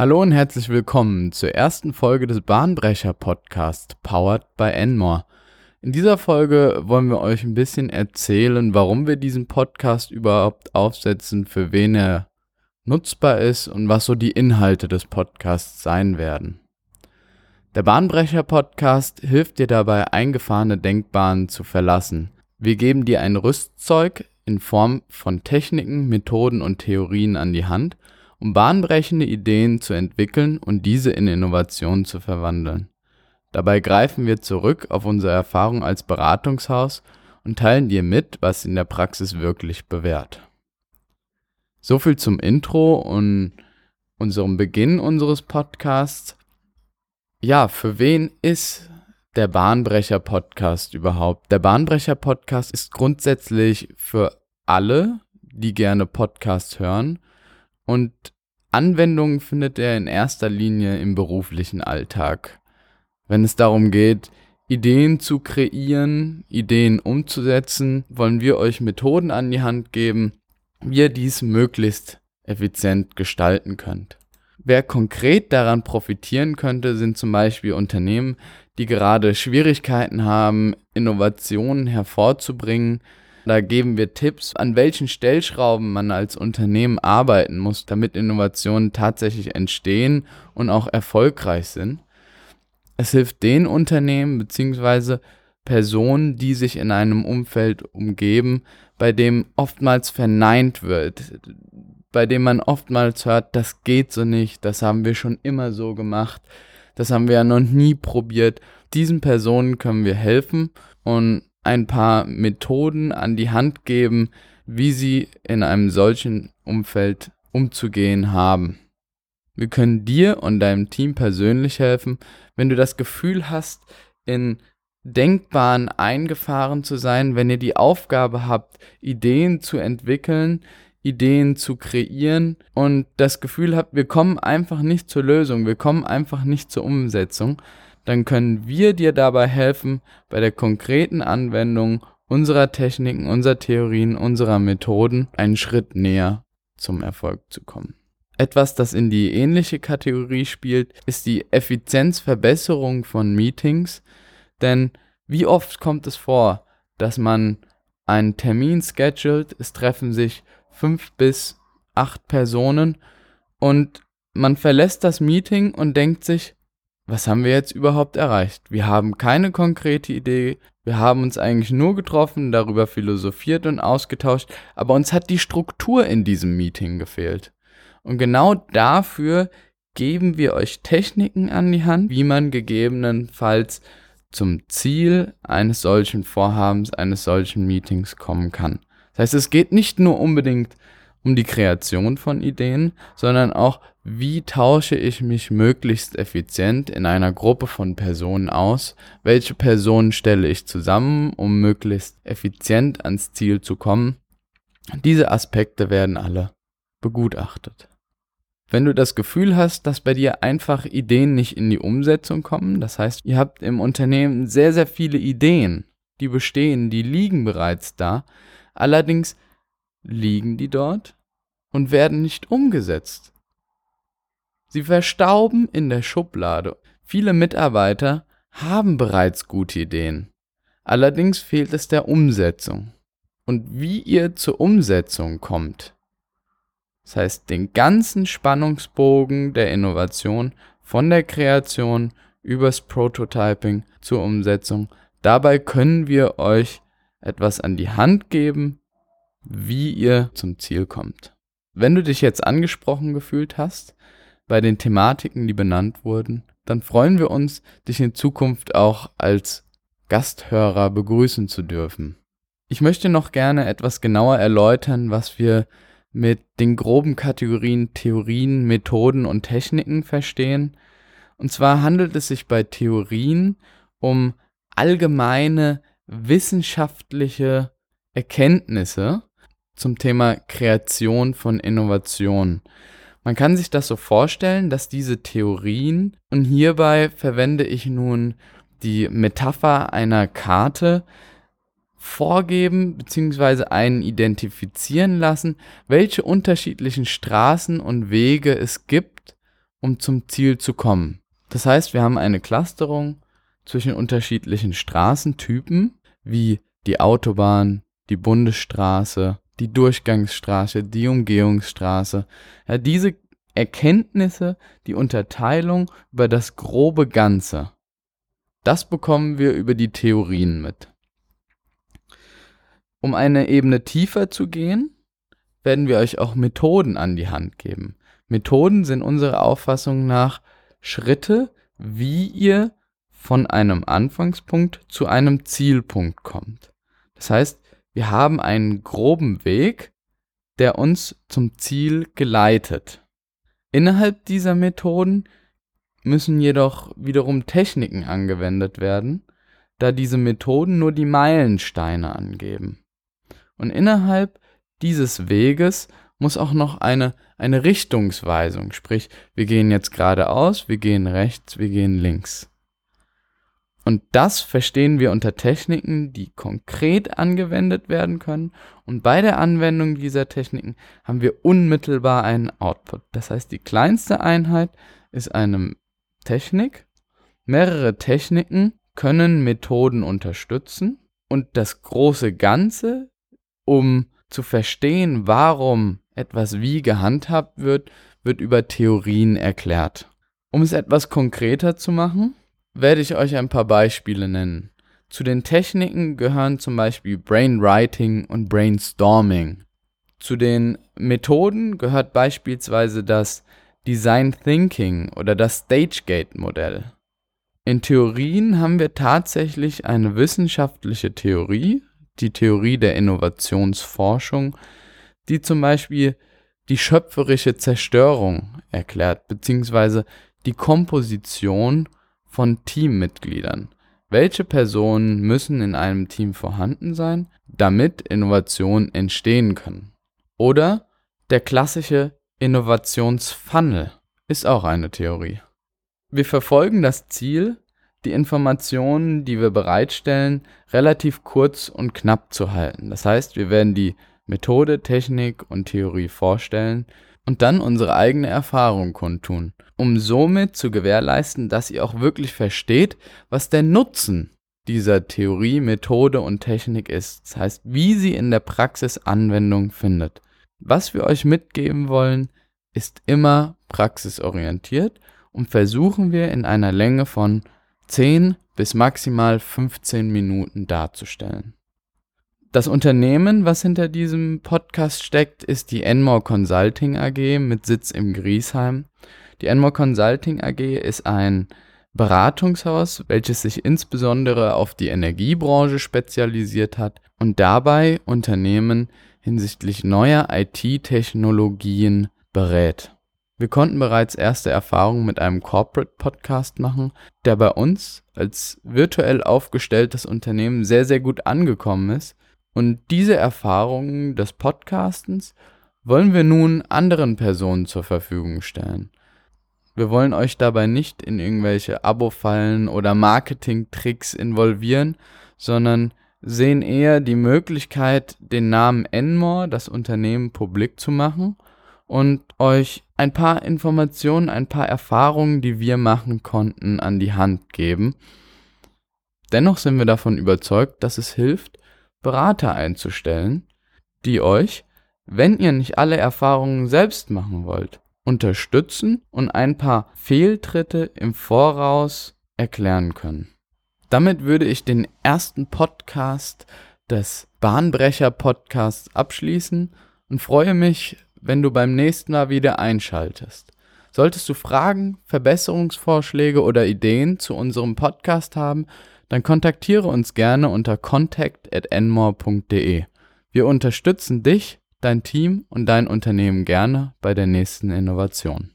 Hallo und herzlich willkommen zur ersten Folge des Bahnbrecher Podcasts Powered by Enmore. In dieser Folge wollen wir euch ein bisschen erzählen, warum wir diesen Podcast überhaupt aufsetzen, für wen er nutzbar ist und was so die Inhalte des Podcasts sein werden. Der Bahnbrecher Podcast hilft dir dabei, eingefahrene Denkbahnen zu verlassen. Wir geben dir ein Rüstzeug in Form von Techniken, Methoden und Theorien an die Hand, um bahnbrechende Ideen zu entwickeln und diese in Innovationen zu verwandeln. Dabei greifen wir zurück auf unsere Erfahrung als Beratungshaus und teilen dir mit, was in der Praxis wirklich bewährt. So viel zum Intro und unserem Beginn unseres Podcasts. Ja, für wen ist der Bahnbrecher Podcast überhaupt? Der Bahnbrecher Podcast ist grundsätzlich für alle, die gerne Podcasts hören und Anwendungen findet er in erster Linie im beruflichen Alltag wenn es darum geht, Ideen zu kreieren, Ideen umzusetzen, wollen wir euch Methoden an die Hand geben, wie ihr dies möglichst effizient gestalten könnt. Wer konkret daran profitieren könnte, sind zum Beispiel Unternehmen, die gerade Schwierigkeiten haben, Innovationen hervorzubringen. Da geben wir Tipps, an welchen Stellschrauben man als Unternehmen arbeiten muss, damit Innovationen tatsächlich entstehen und auch erfolgreich sind. Es hilft den Unternehmen bzw. Personen, die sich in einem Umfeld umgeben, bei dem oftmals verneint wird, bei dem man oftmals hört, das geht so nicht, das haben wir schon immer so gemacht, das haben wir ja noch nie probiert. Diesen Personen können wir helfen und ein paar Methoden an die Hand geben, wie sie in einem solchen Umfeld umzugehen haben. Wir können dir und deinem Team persönlich helfen, wenn du das Gefühl hast, in Denkbahn eingefahren zu sein, wenn ihr die Aufgabe habt, Ideen zu entwickeln, Ideen zu kreieren und das Gefühl habt, wir kommen einfach nicht zur Lösung, wir kommen einfach nicht zur Umsetzung, dann können wir dir dabei helfen, bei der konkreten Anwendung unserer Techniken, unserer Theorien, unserer Methoden einen Schritt näher zum Erfolg zu kommen. Etwas, das in die ähnliche Kategorie spielt, ist die Effizienzverbesserung von Meetings. Denn wie oft kommt es vor, dass man einen Termin schedult, es treffen sich fünf bis acht Personen und man verlässt das Meeting und denkt sich, was haben wir jetzt überhaupt erreicht? Wir haben keine konkrete Idee, wir haben uns eigentlich nur getroffen, darüber philosophiert und ausgetauscht, aber uns hat die Struktur in diesem Meeting gefehlt. Und genau dafür geben wir euch Techniken an die Hand, wie man gegebenenfalls zum Ziel eines solchen Vorhabens, eines solchen Meetings kommen kann. Das heißt, es geht nicht nur unbedingt um die Kreation von Ideen, sondern auch, wie tausche ich mich möglichst effizient in einer Gruppe von Personen aus, welche Personen stelle ich zusammen, um möglichst effizient ans Ziel zu kommen. Diese Aspekte werden alle begutachtet. Wenn du das Gefühl hast, dass bei dir einfach Ideen nicht in die Umsetzung kommen, das heißt, ihr habt im Unternehmen sehr, sehr viele Ideen, die bestehen, die liegen bereits da, allerdings liegen die dort und werden nicht umgesetzt. Sie verstauben in der Schublade. Viele Mitarbeiter haben bereits gute Ideen, allerdings fehlt es der Umsetzung. Und wie ihr zur Umsetzung kommt, das heißt, den ganzen Spannungsbogen der Innovation von der Kreation übers Prototyping zur Umsetzung. Dabei können wir euch etwas an die Hand geben, wie ihr zum Ziel kommt. Wenn du dich jetzt angesprochen gefühlt hast bei den Thematiken, die benannt wurden, dann freuen wir uns, dich in Zukunft auch als Gasthörer begrüßen zu dürfen. Ich möchte noch gerne etwas genauer erläutern, was wir mit den groben Kategorien Theorien, Methoden und Techniken verstehen. Und zwar handelt es sich bei Theorien um allgemeine wissenschaftliche Erkenntnisse zum Thema Kreation von Innovation. Man kann sich das so vorstellen, dass diese Theorien, und hierbei verwende ich nun die Metapher einer Karte, vorgeben bzw. einen identifizieren lassen, welche unterschiedlichen Straßen und Wege es gibt, um zum Ziel zu kommen. Das heißt, wir haben eine Clusterung zwischen unterschiedlichen Straßentypen, wie die Autobahn, die Bundesstraße, die Durchgangsstraße, die Umgehungsstraße. Ja, diese Erkenntnisse, die Unterteilung über das grobe Ganze, das bekommen wir über die Theorien mit. Um eine Ebene tiefer zu gehen, werden wir euch auch Methoden an die Hand geben. Methoden sind unserer Auffassung nach Schritte, wie ihr von einem Anfangspunkt zu einem Zielpunkt kommt. Das heißt, wir haben einen groben Weg, der uns zum Ziel geleitet. Innerhalb dieser Methoden müssen jedoch wiederum Techniken angewendet werden, da diese Methoden nur die Meilensteine angeben. Und innerhalb dieses Weges muss auch noch eine, eine Richtungsweisung, sprich, wir gehen jetzt geradeaus, wir gehen rechts, wir gehen links. Und das verstehen wir unter Techniken, die konkret angewendet werden können. Und bei der Anwendung dieser Techniken haben wir unmittelbar einen Output. Das heißt, die kleinste Einheit ist eine Technik. Mehrere Techniken können Methoden unterstützen. Und das große Ganze, um zu verstehen, warum etwas wie gehandhabt wird, wird über Theorien erklärt. Um es etwas konkreter zu machen, werde ich euch ein paar Beispiele nennen. Zu den Techniken gehören zum Beispiel Brainwriting und Brainstorming. Zu den Methoden gehört beispielsweise das Design Thinking oder das Stage-Gate-Modell. In Theorien haben wir tatsächlich eine wissenschaftliche Theorie, die Theorie der Innovationsforschung, die zum Beispiel die schöpferische Zerstörung erklärt, beziehungsweise die Komposition von Teammitgliedern. Welche Personen müssen in einem Team vorhanden sein, damit Innovationen entstehen können? Oder der klassische Innovationsfunnel ist auch eine Theorie. Wir verfolgen das Ziel, die Informationen, die wir bereitstellen, relativ kurz und knapp zu halten. Das heißt, wir werden die Methode, Technik und Theorie vorstellen und dann unsere eigene Erfahrung kundtun, um somit zu gewährleisten, dass ihr auch wirklich versteht, was der Nutzen dieser Theorie, Methode und Technik ist. Das heißt, wie sie in der Praxis Anwendung findet. Was wir euch mitgeben wollen, ist immer praxisorientiert und versuchen wir in einer Länge von 10 bis maximal 15 Minuten darzustellen. Das Unternehmen, was hinter diesem Podcast steckt, ist die Enmore Consulting AG mit Sitz im Griesheim. Die Enmore Consulting AG ist ein Beratungshaus, welches sich insbesondere auf die Energiebranche spezialisiert hat und dabei Unternehmen hinsichtlich neuer IT-Technologien berät. Wir konnten bereits erste Erfahrungen mit einem Corporate Podcast machen, der bei uns als virtuell aufgestelltes Unternehmen sehr, sehr gut angekommen ist und diese Erfahrungen des Podcastens wollen wir nun anderen Personen zur Verfügung stellen. Wir wollen euch dabei nicht in irgendwelche Abo-Fallen oder Marketing-Tricks involvieren, sondern sehen eher die Möglichkeit, den Namen Enmore, das Unternehmen, publik zu machen und euch ein paar Informationen, ein paar Erfahrungen, die wir machen konnten, an die Hand geben. Dennoch sind wir davon überzeugt, dass es hilft, Berater einzustellen, die euch, wenn ihr nicht alle Erfahrungen selbst machen wollt, unterstützen und ein paar Fehltritte im Voraus erklären können. Damit würde ich den ersten Podcast des Bahnbrecher Podcasts abschließen und freue mich, wenn du beim nächsten Mal wieder einschaltest. Solltest du Fragen, Verbesserungsvorschläge oder Ideen zu unserem Podcast haben, dann kontaktiere uns gerne unter contact@enmore.de. Wir unterstützen dich, dein Team und dein Unternehmen gerne bei der nächsten Innovation.